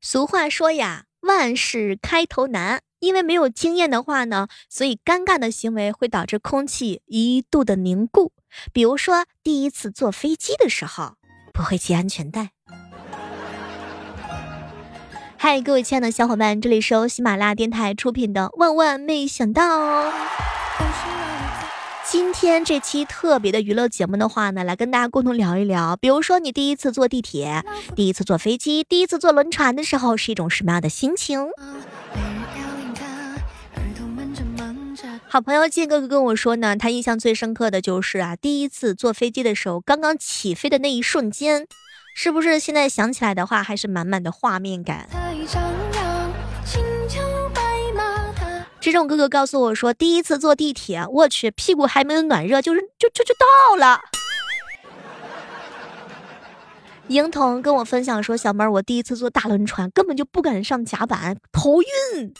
俗话说呀，万事开头难，因为没有经验的话呢，所以尴尬的行为会导致空气一度的凝固。比如说，第一次坐飞机的时候不会系安全带。嗨，各位亲爱的小伙伴，这里是由喜马拉雅电台出品的《万万没想到》。今天这期特别的娱乐节目的话呢，来跟大家共同聊一聊，比如说你第一次坐地铁、第一次坐飞机、第一次坐轮船的时候是一种什么样的心情？好朋友建哥哥跟我说呢，他印象最深刻的就是啊，第一次坐飞机的时候，刚刚起飞的那一瞬间，是不是现在想起来的话，还是满满的画面感？这种哥哥告诉我说，第一次坐地铁，我去，屁股还没有暖热，就是就就就到了。婴童跟我分享说，小妹儿，我第一次坐大轮船，根本就不敢上甲板，头晕。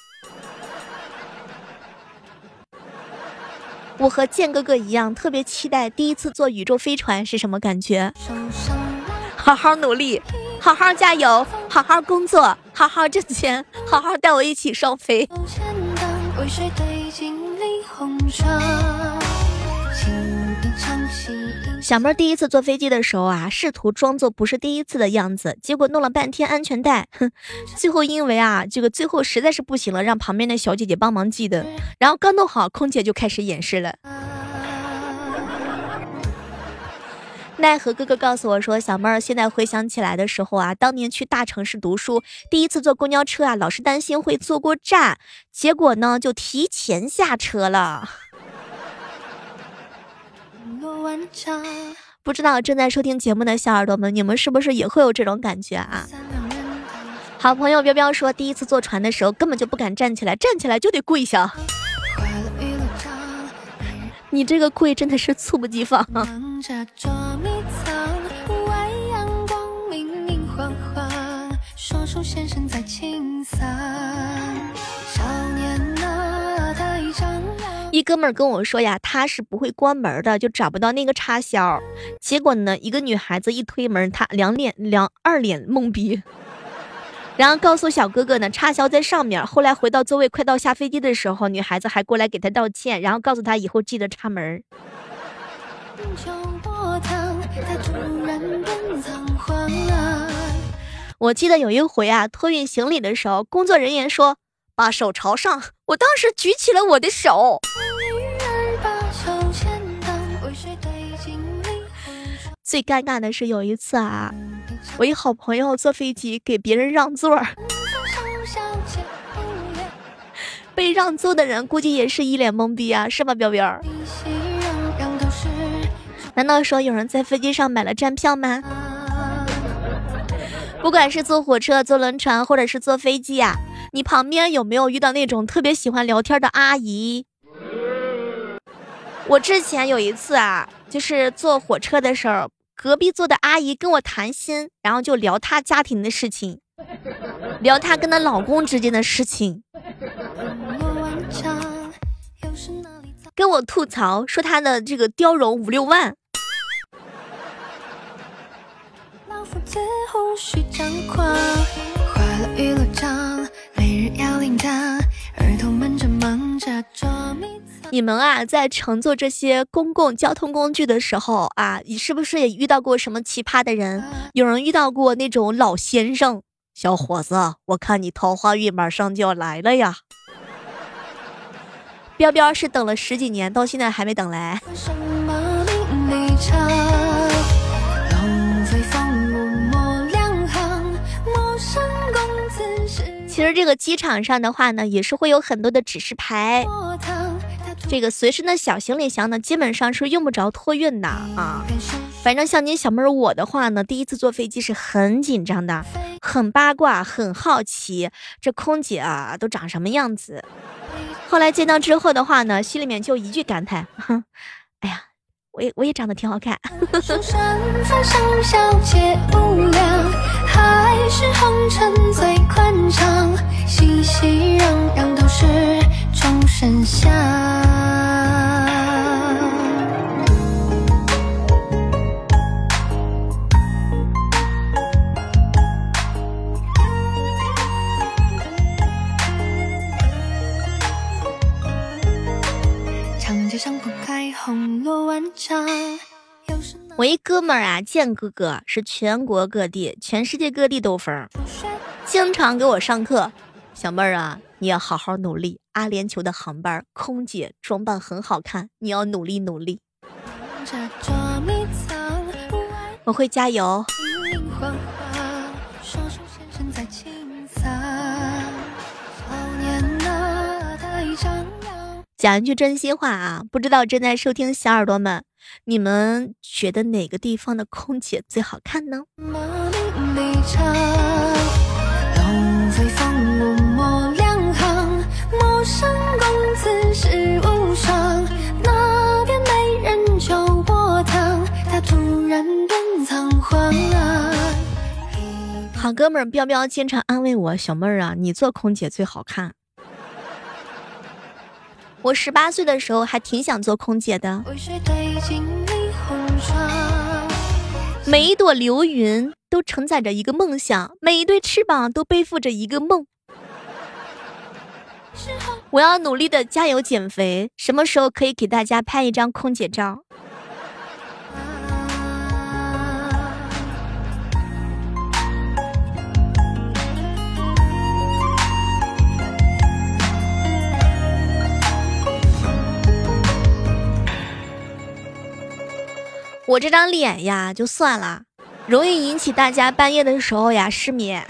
我和剑哥哥一样，特别期待第一次坐宇宙飞船是什么感觉。好好努力，好好加油，好好工作，好好挣钱，好好带我一起双飞。小妹第一次坐飞机的时候啊，试图装作不是第一次的样子，结果弄了半天安全带，哼，最后因为啊，这个最后实在是不行了，让旁边的小姐姐帮忙系的，然后刚弄好，空姐就开始演示了。奈何哥哥告诉我说，小妹儿现在回想起来的时候啊，当年去大城市读书，第一次坐公交车啊，老是担心会坐过站，结果呢就提前下车了。不知道正在收听节目的小耳朵们，你们是不是也会有这种感觉啊？好朋友彪彪说，第一次坐船的时候根本就不敢站起来，站起来就得跪下。你这个跪真的是猝不及防。一哥们儿跟我说呀，他是不会关门的，就找不到那个插销。结果呢，一个女孩子一推门，他两脸两二脸懵逼。然后告诉小哥哥呢，插销在上面。后来回到座位，快到下飞机的时候，女孩子还过来给他道歉，然后告诉他以后记得插门。我记得有一回啊，托运行李的时候，工作人员说把手朝上，我当时举起了我的手。最尴尬的是有一次啊。我一好朋友坐飞机给别人让座，被让座的人估计也是一脸懵逼啊，是吧，彪彪？难道说有人在飞机上买了站票吗？不管是坐火车、坐轮船，或者是坐飞机啊，你旁边有没有遇到那种特别喜欢聊天的阿姨？我之前有一次啊，就是坐火车的时候。隔壁坐的阿姨跟我谈心，然后就聊她家庭的事情，聊她跟她老公之间的事情，跟我吐槽说她的这个貂绒五六万。你们啊，在乘坐这些公共交通工具的时候啊，你是不是也遇到过什么奇葩的人？有人遇到过那种老先生，小伙子，我看你桃花运马上就要来了呀。彪彪是等了十几年，到现在还没等来。其实这个机场上的话呢，也是会有很多的指示牌。这个随身的小行李箱呢，基本上是用不着托运的啊。反正像您小妹儿我的话呢，第一次坐飞机是很紧张的，很八卦，很好奇这空姐啊都长什么样子。后来见到之后的话呢，心里面就一句感叹：哼，哎呀，我也我也长得挺好看。爱是红尘最宽敞熙熙攘攘一哥们儿啊，建哥哥是全国各地、全世界各地都分，经常给我上课。小妹儿啊，你要好好努力。阿联酋的航班空姐装扮很好看，你要努力努力。我会加油。讲一句真心话啊，不知道正在收听小耳朵们，你们觉得哪个地方的空姐最好看呢？好哥们儿彪彪经常安慰我，小妹儿啊，你做空姐最好看。我十八岁的时候还挺想做空姐的。每一朵流云都承载着一个梦想，每一对翅膀都背负着一个梦。我要努力的加油减肥，什么时候可以给大家拍一张空姐照？我这张脸呀，就算了，容易引起大家半夜的时候呀失眠。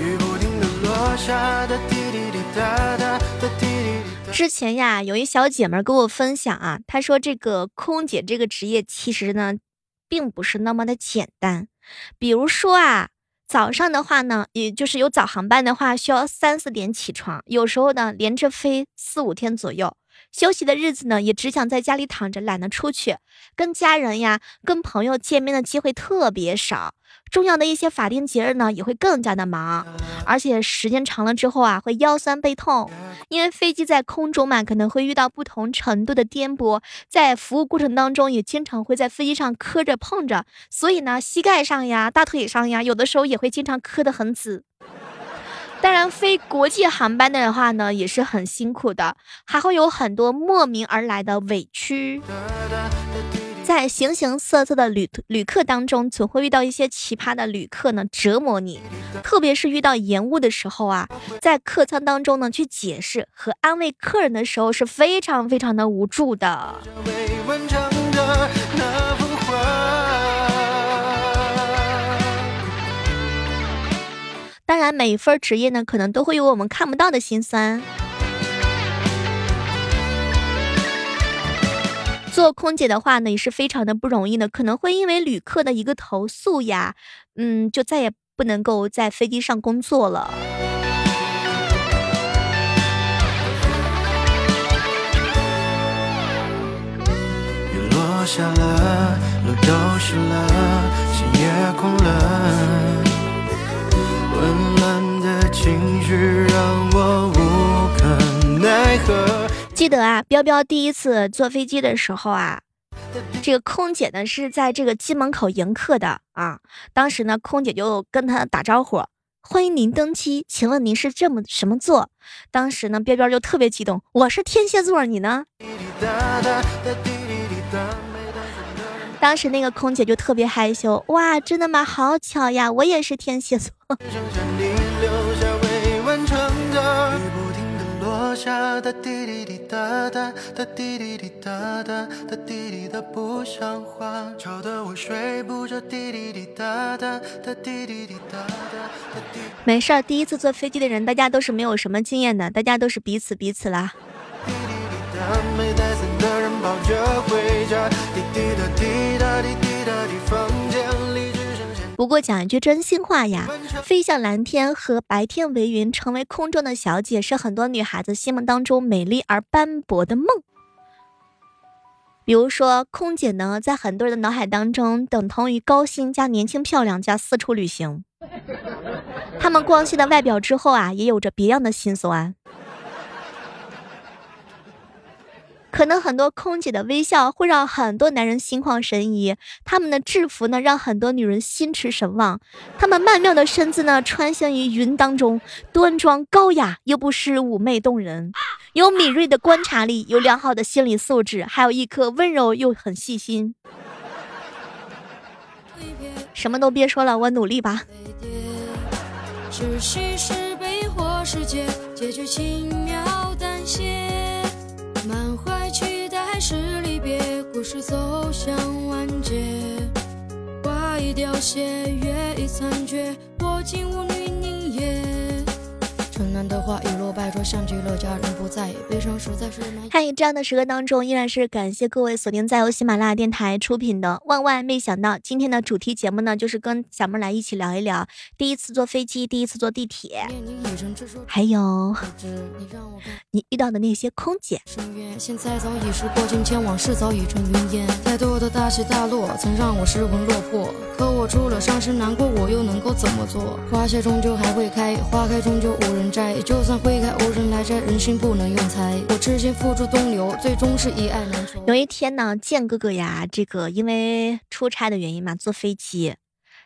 雨不停的落下，的滴滴滴答答之前呀，有一小姐妹跟我分享啊，她说这个空姐这个职业其实呢，并不是那么的简单。比如说啊，早上的话呢，也就是有早航班的话，需要三四点起床，有时候呢连着飞四五天左右。休息的日子呢，也只想在家里躺着，懒得出去，跟家人呀、跟朋友见面的机会特别少。重要的一些法定节日呢，也会更加的忙，而且时间长了之后啊，会腰酸背痛。因为飞机在空中嘛，可能会遇到不同程度的颠簸，在服务过程当中，也经常会在飞机上磕着碰着，所以呢，膝盖上呀、大腿上呀，有的时候也会经常磕得很紫。当然，飞国际航班的话呢，也是很辛苦的，还会有很多莫名而来的委屈。在形形色色的旅旅客当中，总会遇到一些奇葩的旅客呢，折磨你。特别是遇到延误的时候啊，在客舱当中呢，去解释和安慰客人的时候，是非常非常的无助的。当然，每一份职业呢，可能都会有我们看不到的辛酸。做空姐的话呢，也是非常的不容易的，可能会因为旅客的一个投诉呀，嗯，就再也不能够在飞机上工作了。下了，路都湿了，心也空了。温暖的情绪让我无可奈何。记得啊，彪彪第一次坐飞机的时候啊，这个空姐呢是在这个机门口迎客的啊。当时呢，空姐就跟他打招呼：“欢迎您登机，请问您是这么什么座？”当时呢，彪彪就特别激动：“我是天蝎座，你呢？”当时那个空姐就特别害羞：“哇，真的吗？好巧呀，我也是天蝎座。”没事儿，第一次坐飞机的人，大家都是没有什么经验的，大家都是彼此彼此啦。不过讲一句真心话呀，飞向蓝天和白天为云，成为空中的小姐，是很多女孩子心目当中美丽而斑驳的梦。比如说，空姐呢，在很多人的脑海当中，等同于高薪加年轻漂亮加四处旅行。她们光鲜的外表之后啊，也有着别样的心酸。可能很多空姐的微笑会让很多男人心旷神怡，他们的制服呢让很多女人心驰神往，他们曼妙的身姿呢穿行于云当中，端庄高雅又不失妩媚动人，有敏锐的观察力，有良好的心理素质，还有一颗温柔又很细心。什么都别说了，我努力吧。满花已凋谢，月已残缺，我竟无。嗨，这样的时刻当中，依然是感谢各位锁定在由喜马拉雅电台出品的。万万没想到，今天的主题节目呢，就是跟小妹来一起聊一聊第一次坐飞机，第一次坐地铁，还有你遇到的那些空姐。现在早已是过境迁，往事早已成云烟。太多的大起大落，曾让我失魂落魄。可我除了伤心难过，我又能够怎么做？花谢终究还会开，花开终究无人。就算会开无人来摘，人心不能用猜。我痴心付诸东流，最终是一爱难求。有一天呢，剑哥哥呀，这个因为出差的原因嘛，坐飞机，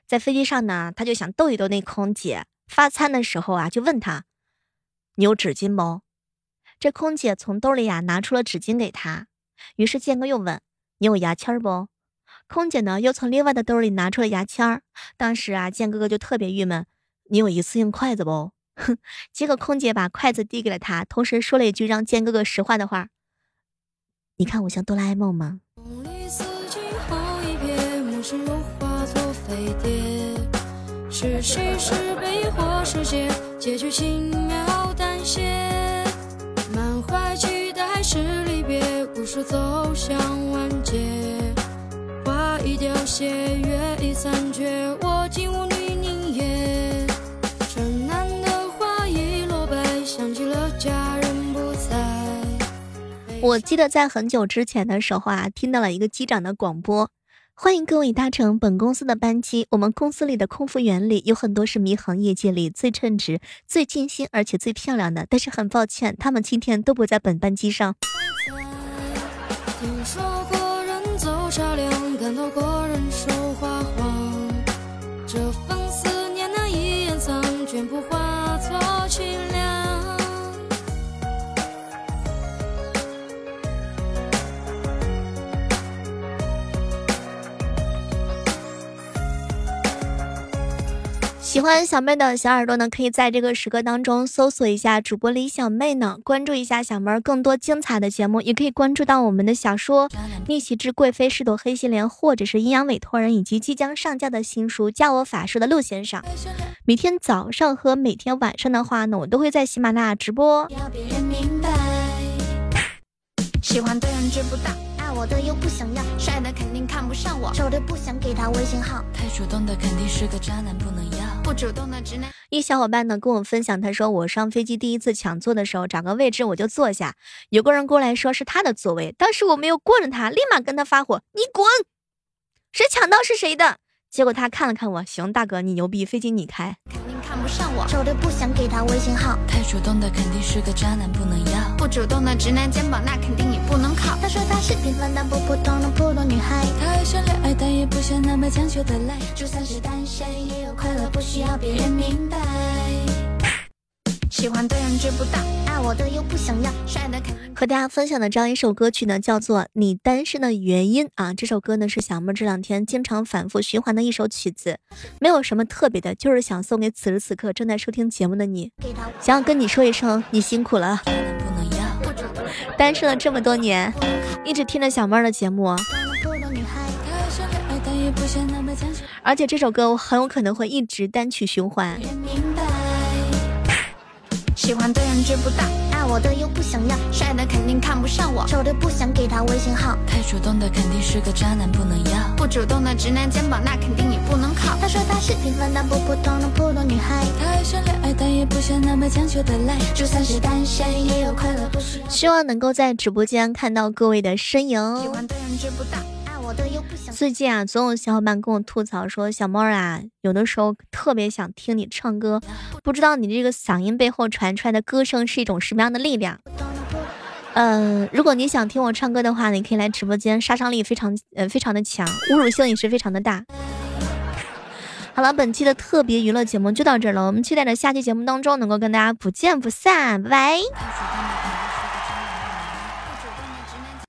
在飞机上呢，他就想逗一逗那空姐。发餐的时候啊，就问他：“你有纸巾不？”这空姐从兜里呀拿出了纸巾给他。于是剑哥又问：“你有牙签不？”空姐呢又从另外的兜里拿出了牙签。当时啊，剑哥哥就特别郁闷：“你有一次性筷子不？”哼，结果空姐把筷子递给了他，同时说了一句让剑哥哥实话的话：“你看我像哆啦 A 梦吗？”是喜是悲或是劫，结局轻描淡写。满怀期待是离别，故事走向完结。花已凋谢，月已残缺，我我记得在很久之前的时候啊，听到了一个机长的广播，欢迎各位搭乘本公司的班机。我们公司里的空服员里有很多是迷航业界里最称职、最尽心而且最漂亮的，但是很抱歉，他们今天都不在本班机上。喜欢小妹的小耳朵呢，可以在这个时刻当中搜索一下主播李小妹呢，关注一下小妹更多精彩的节目，也可以关注到我们的小说《逆袭之贵妃是朵黑心莲》，或者是阴阳委托人，以及即将上架的新书《教我法术的陆先生》。每天早上和每天晚上的话呢，我都会在喜马拉雅直播。要别人明白喜欢的人知不道。我的又不想要，帅的肯定看不上我，丑的不想给他微信号，太主动的肯定是个渣男，不能要。不主动的直男。一小伙伴呢跟我分享，他说我上飞机第一次抢座的时候，找个位置我就坐下，有个人过来说是他的座位，当时我没有过着他，立马跟他发火，你滚，谁抢到是谁的。结果他看了看我，行，大哥你牛逼，飞机你开。看不上我，丑的不想给他微信号，太主动的肯定是个渣男，不能要。不主动的直男肩膀，那肯定也不能靠。他说他是平凡但不普通的普通女孩，他爱想恋爱，但也不想那么强求的来。就算是单身，也有快乐，不需要别人明白。喜欢的人知不道，爱我的又不想要，帅的。和大家分享的这样一首歌曲呢，叫做《你单身的原因》啊。这首歌呢是小妹这两天经常反复循环的一首曲子，没有什么特别的，就是想送给此时此刻正在收听节目的你，想要跟你说一声，你辛苦了。单身了这么多年，一直听着小妹的节目，而且这首歌我很有可能会一直单曲循环。喜欢的人追不到，爱我的又不想要，帅的肯定看不上我，丑的不想给他微信号，太主动的肯定是个渣男，不能要。不主动的直男肩膀，那肯定也不能靠。他说他是平凡但不普通的普通女孩，他爱想恋爱，但也不想那么强求的来。就算是单身，也有快乐。希望能够在直播间看到各位的身影。喜欢的人追不道。最近啊，总有小伙伴跟我吐槽说，小猫啊，有的时候特别想听你唱歌，不知道你这个嗓音背后传出来的歌声是一种什么样的力量。嗯，如果你想听我唱歌的话，你可以来直播间，杀伤力非常呃非常的强，侮辱性也是非常的大。好了，本期的特别娱乐节目就到这儿了，我们期待着下期节目当中能够跟大家不见不散，拜拜。